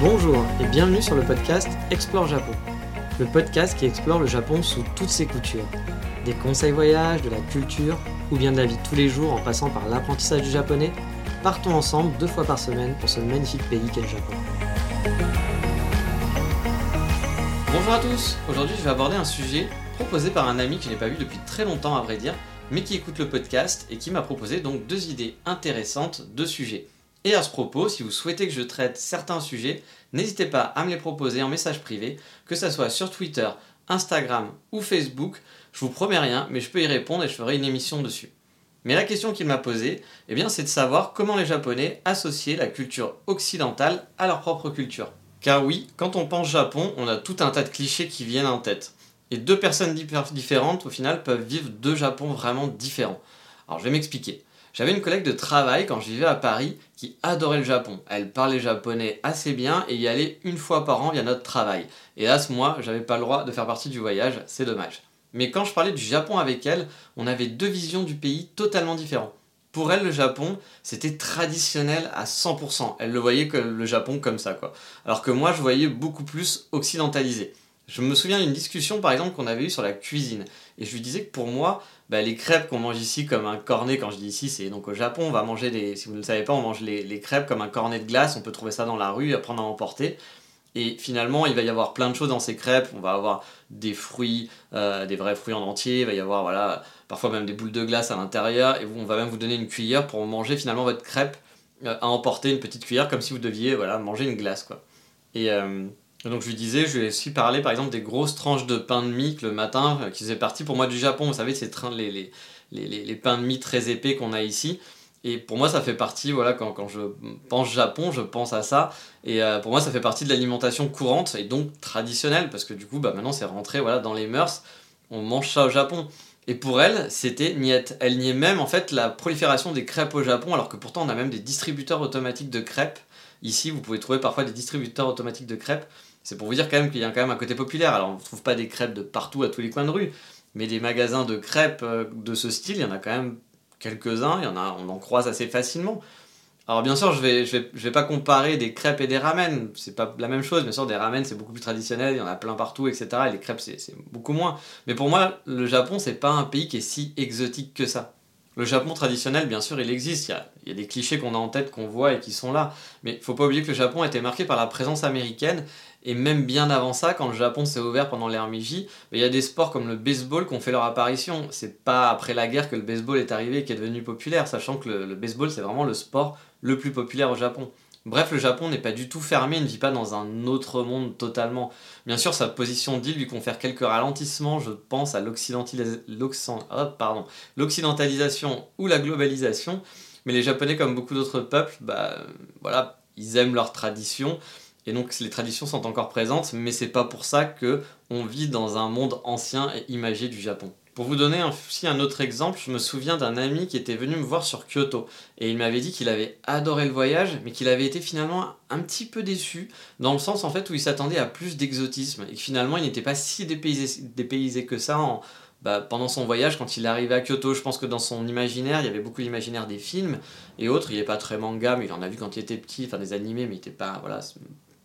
Bonjour et bienvenue sur le podcast Explore Japon. Le podcast qui explore le Japon sous toutes ses coutures. Des conseils voyages, de la culture ou bien de la vie tous les jours en passant par l'apprentissage du japonais, partons ensemble deux fois par semaine pour ce magnifique pays qu'est le Japon. Bonjour à tous, aujourd'hui je vais aborder un sujet proposé par un ami que je n'ai pas vu depuis très longtemps à vrai dire, mais qui écoute le podcast et qui m'a proposé donc deux idées intéressantes de sujets. Et à ce propos, si vous souhaitez que je traite certains sujets, n'hésitez pas à me les proposer en message privé, que ce soit sur Twitter, Instagram ou Facebook. Je vous promets rien, mais je peux y répondre et je ferai une émission dessus. Mais la question qu'il m'a posée, eh c'est de savoir comment les Japonais associaient la culture occidentale à leur propre culture. Car oui, quand on pense Japon, on a tout un tas de clichés qui viennent en tête. Et deux personnes différentes, au final, peuvent vivre deux Japons vraiment différents. Alors, je vais m'expliquer. J'avais une collègue de travail quand je vivais à Paris qui adorait le Japon. Elle parlait japonais assez bien et y allait une fois par an via notre travail. Ce mois, j'avais pas le droit de faire partie du voyage, c'est dommage. Mais quand je parlais du Japon avec elle, on avait deux visions du pays totalement différentes. Pour elle, le Japon, c'était traditionnel à 100%. Elle le voyait que le Japon comme ça, quoi. Alors que moi, je voyais beaucoup plus occidentalisé. Je me souviens d'une discussion par exemple qu'on avait eue sur la cuisine. Et je lui disais que pour moi, bah, les crêpes qu'on mange ici comme un cornet, quand je dis ici, c'est donc au Japon, on va manger des. Si vous ne le savez pas, on mange les, crêpes comme un cornet de glace, on peut trouver ça dans la rue, à prendre à emporter. Et finalement, il va y avoir plein de choses dans ces crêpes. On va avoir des fruits, euh, des vrais fruits en entier. Il va y avoir voilà, parfois même des boules de glace à l'intérieur. Et on va même vous donner une cuillère pour manger finalement votre crêpe euh, à emporter une petite cuillère comme si vous deviez voilà, manger une glace. Quoi. Et, euh, donc je lui disais, je lui ai aussi parlé par exemple des grosses tranches de pain de mie le matin, euh, qui faisaient partie pour moi du Japon. Vous savez, ces les, les, les, les, pains de mie très épais qu'on a ici. Et pour moi, ça fait partie, voilà, quand, quand, je pense Japon, je pense à ça. Et euh, pour moi, ça fait partie de l'alimentation courante et donc traditionnelle, parce que du coup, bah, maintenant, c'est rentré voilà, dans les mœurs. On mange ça au Japon. Et pour elle, c'était niette. Elle niait même en fait la prolifération des crêpes au Japon, alors que pourtant on a même des distributeurs automatiques de crêpes. Ici, vous pouvez trouver parfois des distributeurs automatiques de crêpes. C'est pour vous dire quand même qu'il y a quand même un côté populaire. Alors on ne trouve pas des crêpes de partout à tous les coins de rue, mais des magasins de crêpes euh, de ce style, il y en a quand même quelques-uns, il y en a, on en croise assez facilement. Alors bien sûr, je vais, je vais, je vais pas comparer des crêpes et des ramen, c'est pas la même chose. Bien sûr, des ramen c'est beaucoup plus traditionnel, il y en a plein partout, etc. Et les crêpes c'est beaucoup moins. Mais pour moi, le Japon c'est pas un pays qui est si exotique que ça. Le Japon traditionnel, bien sûr, il existe. Il y a, il y a des clichés qu'on a en tête, qu'on voit et qui sont là. Mais faut pas oublier que le Japon a été marqué par la présence américaine. Et même bien avant ça, quand le Japon s'est ouvert pendant l'ère Meiji, il y a des sports comme le baseball qui ont fait leur apparition. C'est pas après la guerre que le baseball est arrivé et qui est devenu populaire, sachant que le, baseball, c'est vraiment le sport le plus populaire au Japon. Bref, le Japon n'est pas du tout fermé, ne vit pas dans un autre monde totalement. Bien sûr, sa position d'île lui confère quelques ralentissements, je pense à l'occidentalisation ou la globalisation, mais les Japonais, comme beaucoup d'autres peuples, bah, voilà, ils aiment leurs traditions, et donc les traditions sont encore présentes, mais c'est pas pour ça que on vit dans un monde ancien et imagé du Japon. Pour vous donner aussi un autre exemple, je me souviens d'un ami qui était venu me voir sur Kyoto et il m'avait dit qu'il avait adoré le voyage, mais qu'il avait été finalement un petit peu déçu dans le sens en fait où il s'attendait à plus d'exotisme et que finalement il n'était pas si dépaysé, que ça bah, pendant son voyage quand il est arrivé à Kyoto. Je pense que dans son imaginaire, il y avait beaucoup l'imaginaire des films et autres. Il n'est pas très manga, mais il en a vu quand il était petit, enfin des animés, mais il n'était pas voilà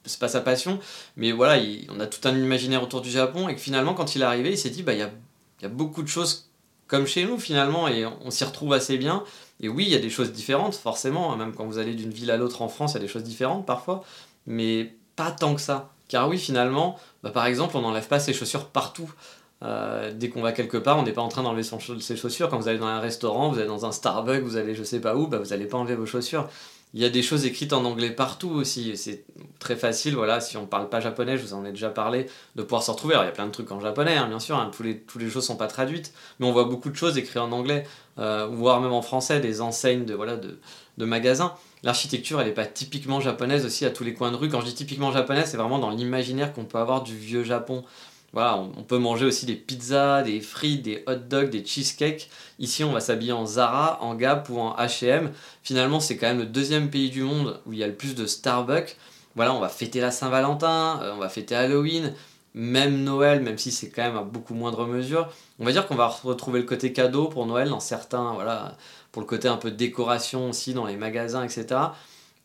c'est pas sa passion, mais voilà, on a tout un imaginaire autour du Japon, et que finalement, quand il est arrivé, il s'est dit, bah, il y a beaucoup de choses comme chez nous finalement et on s'y retrouve assez bien. Et oui, il y a des choses différentes forcément, hein, même quand vous allez d'une ville à l'autre en France, il y a des choses différentes parfois, mais pas tant que ça. Car oui, finalement, bah, par exemple, on n'enlève pas ses chaussures partout. Euh, dès qu'on va quelque part, on n'est pas en train d'enlever ses chaussures. Quand vous allez dans un restaurant, vous allez dans un Starbucks, vous allez je sais pas où, bah, vous n'allez pas enlever vos chaussures. Il y a des choses écrites en anglais partout aussi. C'est très facile, voilà, si on ne parle pas japonais, je vous en ai déjà parlé, de pouvoir s'en retrouver. Alors il y a plein de trucs en japonais, hein, bien sûr, hein, tous, les, tous les choses ne sont pas traduites, mais on voit beaucoup de choses écrites en anglais, euh, voire même en français, des enseignes de, voilà, de, de magasins. L'architecture, elle n'est pas typiquement japonaise aussi à tous les coins de rue. Quand je dis typiquement japonaise, c'est vraiment dans l'imaginaire qu'on peut avoir du vieux Japon. Voilà, on, peut manger aussi des pizzas, des frites, des hot dogs, des cheesecakes. Ici, on va s'habiller en Zara, en Gap ou en H&M. Finalement, c'est quand même le deuxième pays du monde où il y a le plus de Starbucks. Voilà, on va fêter la Saint-Valentin, euh, on va fêter Halloween, même Noël, même si c'est quand même à beaucoup moindre mesure. On va dire qu'on va retrouver le côté cadeau pour Noël dans certains, voilà, pour le côté un peu décoration aussi dans les magasins, etc.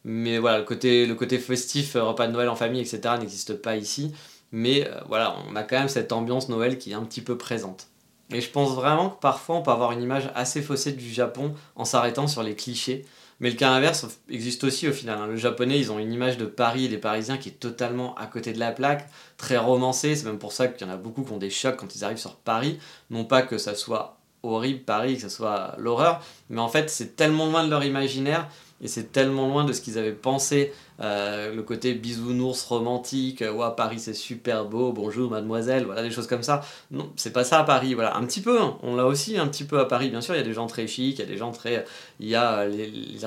Mais voilà, le côté, le côté festif, euh, repas de Noël en famille, etc. n'existe pas ici. Mais euh, voilà, on a quand même cette ambiance Noël qui est un petit peu présente. Et je pense vraiment que parfois on peut avoir une image assez faussée du Japon en s'arrêtant sur les clichés. Mais le cas inverse existe aussi au final. Hein. Le japonais, ils ont une image de Paris et des Parisiens qui est totalement à côté de la plaque, très romancée. C'est même pour ça qu'il y en a beaucoup qui ont des chocs quand ils arrivent sur Paris. Non pas que ça soit horrible Paris, que ça soit l'horreur, mais en fait c'est tellement loin de leur imaginaire et c'est tellement loin de ce qu'ils avaient pensé, euh, le côté bisounours romantique, euh, ouais, Paris c'est super beau, bonjour mademoiselle, voilà des choses comme ça. Non, c'est pas ça à Paris, voilà, un petit peu, hein. on l'a aussi un petit peu à Paris, bien sûr, il y a des gens très chics, il y a des gens très. Il a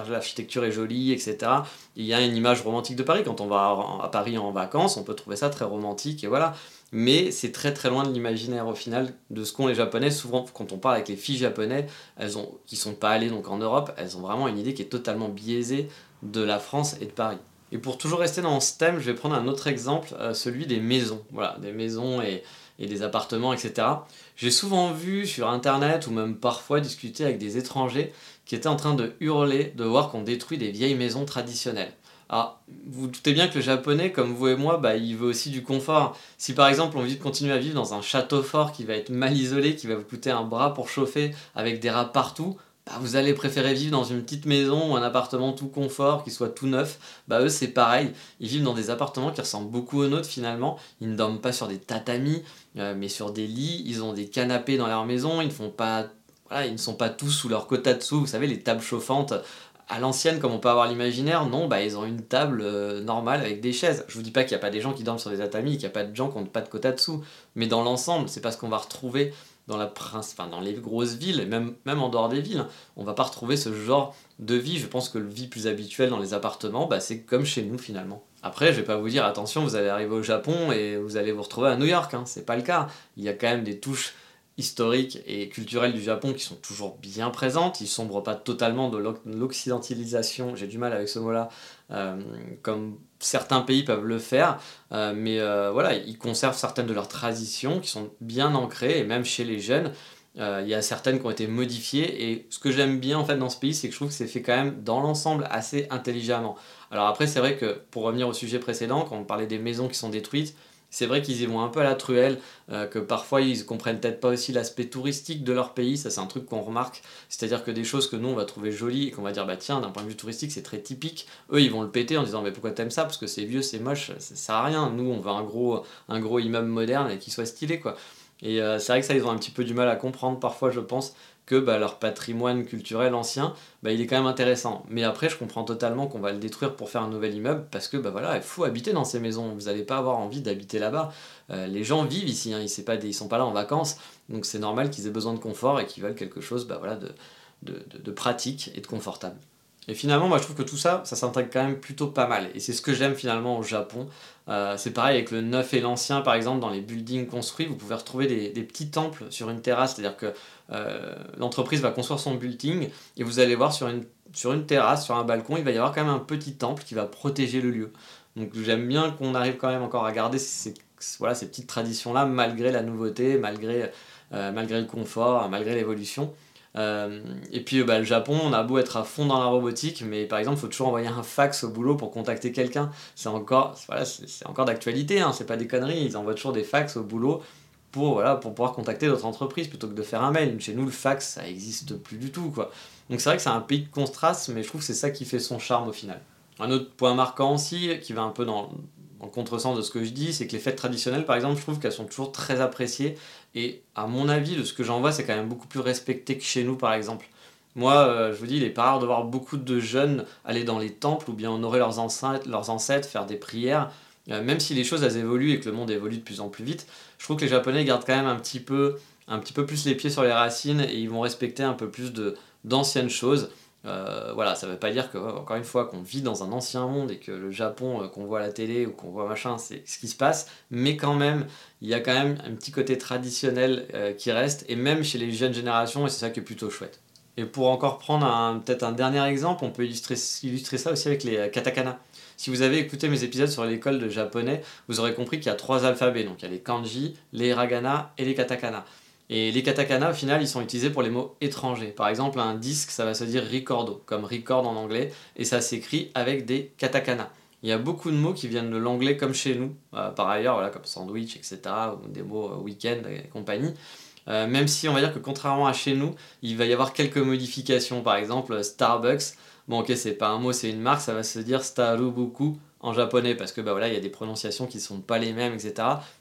l'architecture est jolie, etc. Il y a une image romantique de Paris, quand on va à Paris en vacances, on peut trouver ça très romantique, et voilà mais c'est très très loin de l'imaginaire au final de ce qu'ont les japonais. Souvent, quand on parle avec les filles japonaises, elles ont, qui sont pas allées donc en Europe, elles ont vraiment une idée qui est totalement biaisée de la France et de Paris. Et pour toujours rester dans ce thème, je vais prendre un autre exemple, euh, celui des maisons. Voilà, des maisons et, et des appartements, etc. J'ai souvent vu sur internet ou même parfois discuter avec des étrangers qui étaient en train de hurler de voir qu'on détruit des vieilles maisons traditionnelles. Alors, vous, vous doutez bien que le japonais, comme vous et moi, bah, il veut aussi du confort. Si par exemple on veut continuer à vivre dans un château fort qui va être mal isolé, qui va vous coûter un bras pour chauffer, avec des rats partout, bah, vous allez préférer vivre dans une petite maison ou un appartement tout confort, qui soit tout neuf. Bah eux c'est pareil, ils vivent dans des appartements qui ressemblent beaucoup aux nôtres finalement. Ils ne dorment pas sur des tatamis, euh, mais sur des lits. Ils ont des canapés dans leur maison. Ils ne ils ne sont pas tous sous leur kotatsu, vous savez, les tables chauffantes à l'ancienne, comme on peut avoir l'imaginaire, non, bah, ils ont une table euh, normale avec des chaises. Je vous dis pas qu'il n'y a pas des gens qui dorment sur des tatamis, qu'il n'y a pas de gens qui n'ont pas de quota dessous, mais dans l'ensemble, c'est pas ce qu'on va retrouver dans, les grosses villes, même, en dehors des villes. On va pas retrouver ce genre de vie. Je pense que le vie plus habituel dans les appartements, bah, c'est comme chez nous finalement. Après, je vais pas vous dire, attention, vous allez arriver au Japon et vous allez vous retrouver à New York, hein. c'est pas le cas. Il y a quand même des touches historiques et culturelles du Japon qui sont toujours bien présentes. Ils sombrent pas totalement de l'occidentalisation, j'ai du mal avec ce mot-là, euh, comme certains pays peuvent le faire, euh, mais euh, voilà, ils conservent certaines de leurs traditions qui sont bien ancrées, et même chez les jeunes, il y a certaines qui ont été modifiées, et ce que j'aime bien en fait dans ce pays, c'est que je trouve que c'est fait quand même dans l'ensemble assez intelligemment. Alors après, c'est vrai que pour revenir au sujet précédent, quand on parlait des maisons qui sont détruites, c'est vrai qu'ils y vont un peu à la truelle, euh, que parfois ils comprennent peut-être pas aussi l'aspect touristique de leur pays, ça c'est un truc qu'on remarque, c'est-à-dire que des choses que nous on va trouver jolies et qu'on va dire bah tiens d'un point de vue touristique c'est très typique, eux ils vont le péter en disant mais pourquoi t'aimes ça? Parce que c'est vieux, c'est moche, ça sert à rien, nous on veut un gros, un gros immeuble moderne et qui soit stylé quoi. Et euh, c'est vrai que ça ils ont un petit peu du mal à comprendre parfois je pense, que bah, leur patrimoine culturel ancien, bah, il est quand même intéressant. Mais après, je comprends totalement qu'on va le détruire pour faire un nouvel immeuble, parce que bah, voilà, il faut habiter dans ces maisons. Vous n'allez pas avoir envie d'habiter là-bas. Euh, les gens vivent ici, hein, ils ne sont pas là en vacances, donc c'est normal qu'ils aient besoin de confort et qu'ils veulent quelque chose bah, voilà, de, pratique et de confortable. Et finalement, moi je trouve que tout ça, ça s'intègre quand même plutôt pas mal. Et c'est ce que j'aime finalement au Japon. Euh, c'est pareil avec le neuf et l'ancien, par exemple, dans les buildings construits, vous pouvez retrouver des, petits temples sur une terrasse. C'est-à-dire que euh, l'entreprise va construire son building et vous allez voir sur une, sur une terrasse, sur un balcon, il va y avoir quand même un petit temple qui va protéger le lieu. Donc j'aime bien qu'on arrive quand même encore à garder ces, voilà, ces petites traditions-là, malgré la nouveauté, malgré, euh, malgré le confort, malgré l'évolution. Euh, et puis bah, le Japon, on a beau être à fond dans la robotique, mais par exemple, il faut toujours envoyer un fax au boulot pour contacter quelqu'un. C'est encore, d'actualité, hein, c'est pas des conneries. Ils envoient toujours des fax au boulot pour, pouvoir contacter d'autres entreprises plutôt que de faire un mail. Chez nous, le fax, ça n'existe plus du tout. Donc c'est vrai que c'est un pays de contraste, mais je trouve que c'est ça qui fait son charme au final. Un autre point marquant aussi, qui va un peu dans, en contresens de ce que je dis, c'est que les fêtes traditionnelles, par exemple, je trouve qu'elles sont toujours très appréciées. Et à mon avis, de ce que j'en vois, c'est quand même beaucoup plus respecté que chez nous, par exemple. Moi, euh, je vous dis, il est pas rare de voir beaucoup de jeunes aller dans les temples ou bien honorer leurs ancêtres, leurs ancêtres faire des prières. Euh, même si les choses elles évoluent et que le monde évolue de plus en plus vite, je trouve que les Japonais gardent quand même un petit peu, un peu plus les pieds sur les racines et ils vont respecter un peu plus d'anciennes choses. Euh, voilà, ça veut pas dire que, encore une fois, qu'on vit dans un ancien monde et que le Japon euh, qu'on voit à la télé ou qu'on voit machin, c'est ce qui se passe, mais quand même, il y a quand même un petit côté traditionnel euh, qui reste, et même chez les jeunes générations, et c'est ça qui est plutôt chouette. Et pour encore prendre peut-être un dernier exemple, on peut illustrer, illustrer ça aussi avec les katakana. Si vous avez écouté mes épisodes sur l'école de japonais, vous aurez compris qu'il y a trois alphabets. Donc il y a les kanji, les hiragana et les katakana. Et les katakana, au final, ils sont utilisés pour les mots étrangers. Par exemple, un disque, ça va se dire ricordo, comme record en anglais, et ça s'écrit avec des katakana. Il y a beaucoup de mots qui viennent de l'anglais comme chez nous, euh, par ailleurs, voilà, comme sandwich, etc., ou des mots euh, week-end et compagnie. Euh, même si on va dire que contrairement à chez nous, il va y avoir quelques modifications. Par exemple, Starbucks, bon ok, c'est pas un mot, c'est une marque, ça va se dire Starubuku en japonais parce que bah voilà, il y a des prononciations qui sont pas les mêmes, etc.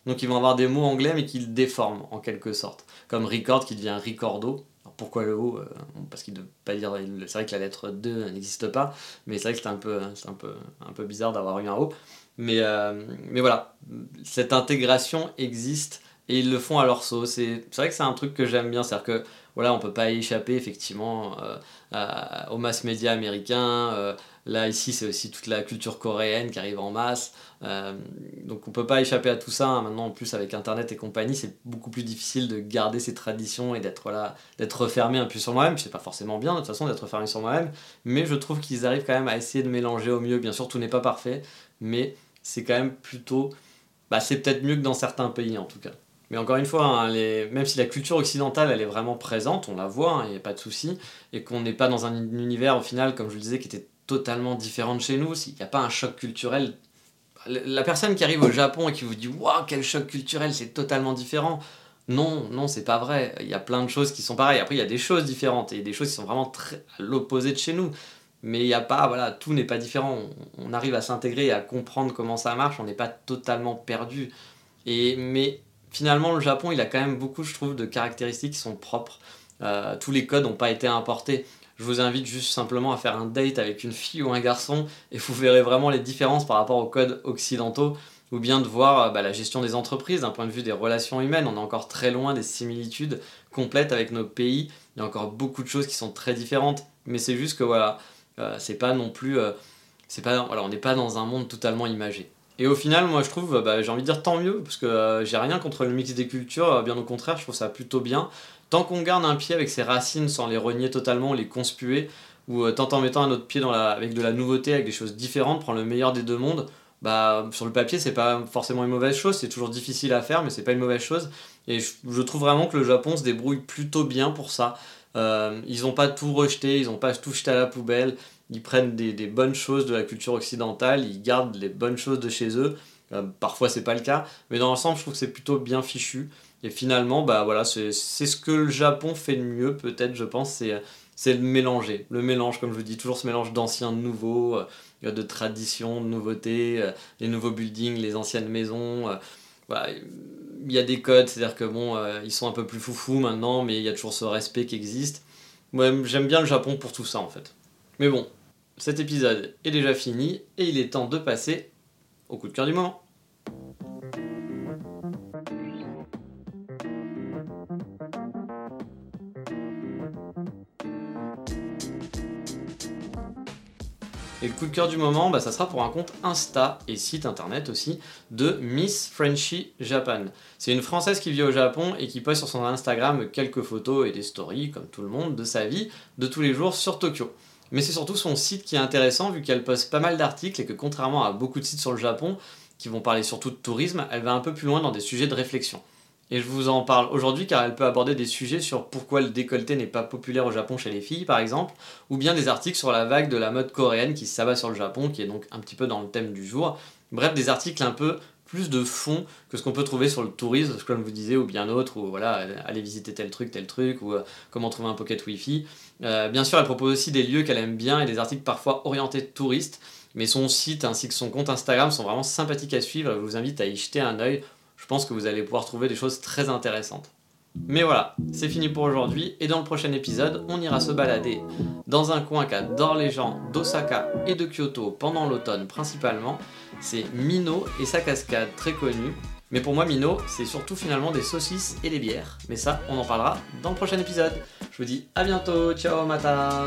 Donc ils vont avoir des mots anglais mais qu'ils déforment en quelque sorte. Comme record qui devient ricordo. pourquoi le O euh, Parce qu'il ne pas dire. C'est vrai que la lettre 2 n'existe pas, mais c'est vrai que c'est un peu, un peu, un peu bizarre d'avoir eu un O. Mais, euh, mais voilà, cette intégration existe et ils le font à leur sauce. C'est vrai que c'est un truc que j'aime bien, c'est-à-dire que voilà, on peut pas échapper effectivement euh, aux mass médias américains. Là, ici, c'est aussi toute la culture coréenne qui arrive en masse. Euh, donc, on peut pas échapper à tout ça. Hein. Maintenant, en plus, avec Internet et compagnie, c'est beaucoup plus difficile de garder ses traditions et d'être voilà, d'être refermé un peu sur moi-même. C'est pas forcément bien, de toute façon, d'être refermé sur moi-même. Mais je trouve qu'ils arrivent quand même à essayer de mélanger au mieux. Bien sûr, tout n'est pas parfait, mais c'est quand même plutôt. Bah, c'est peut-être mieux que dans certains pays, en tout cas. Mais encore une fois, hein, même si la culture occidentale elle est vraiment présente, on la voit, il hein, n'y a pas de souci, et qu'on n'est pas dans un univers au final, comme je le disais, qui était totalement différente chez nous, s'il n'y a pas un choc culturel, la personne qui arrive au Japon et qui vous dit Waouh, quel choc culturel, c'est totalement différent. Non, non, c'est pas vrai. Il y a plein de choses qui sont pareilles. Après, il y a des choses différentes et des choses qui sont vraiment à l'opposé de chez nous. Mais il n'y a pas, voilà, tout n'est pas différent. On, arrive à s'intégrer et à comprendre comment ça marche. On n'est pas totalement perdu. Et, mais finalement, le Japon, il a quand même beaucoup, je trouve, de caractéristiques qui sont propres. Euh, tous les codes n'ont pas été importés je vous invite juste simplement à faire un date avec une fille ou un garçon et vous verrez vraiment les différences par rapport aux codes occidentaux ou bien de voir euh, bah, la gestion des entreprises d'un point de vue des relations humaines. On est encore très loin des similitudes complètes avec nos pays. Il y a encore beaucoup de choses qui sont très différentes, mais c'est juste que voilà, euh, c'est pas non plus, euh, pas, voilà, on n'est pas dans un monde totalement imagé. Et au final, moi je trouve, bah, j'ai envie de dire tant mieux, parce que j'ai rien contre le mix des cultures, bien au contraire, je trouve ça plutôt bien. Tant qu'on garde un pied avec ses racines sans les renier totalement, les conspuer, ou euh, tant en mettant un autre pied avec de la nouveauté, avec des choses différentes, prendre le meilleur des deux mondes, bah, sur le papier, c'est pas forcément une mauvaise chose, c'est toujours difficile à faire, mais c'est pas une mauvaise chose. Et je, trouve vraiment que le Japon se débrouille plutôt bien pour ça. Euh, ils n'ont pas tout rejeté, ils n'ont pas tout jeté à la poubelle, ils prennent des, des, bonnes choses de la culture occidentale, ils gardent les bonnes choses de chez eux. Euh, parfois, c'est pas le cas, mais dans l'ensemble, je trouve que c'est plutôt bien fichu. Et finalement, bah voilà, c'est ce que le Japon fait de mieux, peut-être, je pense, c'est le mélanger. Le mélange, comme je vous dis, toujours ce mélange d'anciens, de nouveaux, euh, de traditions, de nouveautés, euh, les nouveaux buildings, les anciennes maisons. Euh, il y a des codes, c'est-à-dire que bon, ils sont un peu plus foufou maintenant, mais il y a toujours ce respect qui existe. Moi, j'aime bien le Japon pour tout ça, en fait. Mais bon, cet épisode est déjà fini, et il est temps de passer au coup de cœur du moment. Et le coup de cœur du moment, bah, ça sera pour un compte Insta et site internet aussi de Miss Frenchy Japan. C'est une Française qui vit au Japon et qui poste sur son Instagram quelques photos et des stories, comme tout le monde, de sa vie de tous les jours sur Tokyo. Mais c'est surtout son site qui est intéressant vu qu'elle poste pas mal d'articles et que contrairement à beaucoup de sites sur le Japon, qui vont parler surtout de tourisme, elle va un peu plus loin dans des sujets de réflexion. Et je vous en parle aujourd'hui car elle peut aborder des sujets sur pourquoi le décolleté n'est pas populaire au Japon chez les filles par exemple, ou bien des articles sur la vague de la mode coréenne qui s'abat sur le Japon, qui est donc un petit peu dans le thème du jour. Bref, des articles un peu plus de fond que ce qu'on peut trouver sur le tourisme, comme vous disiez, ou bien autre, ou voilà, aller visiter tel truc, tel truc, ou euh, comment trouver un pocket wifi. Euh, bien sûr, elle propose aussi des lieux qu'elle aime bien et des articles parfois orientés touristes, mais son site ainsi que son compte Instagram sont vraiment sympathiques à suivre. Je vous invite à y jeter un œil je pense que vous allez pouvoir trouver des choses très intéressantes. Mais voilà, c'est fini pour aujourd'hui et dans le prochain épisode, on ira se balader dans un coin qu'adorent les gens d'Osaka et de Kyoto pendant l'automne principalement. C'est Mino et sa cascade très connue. Mais pour moi, Mino, c'est surtout finalement des saucisses et des bières. Mais ça, on en parlera dans le prochain épisode. Je vous dis à bientôt, ciao mata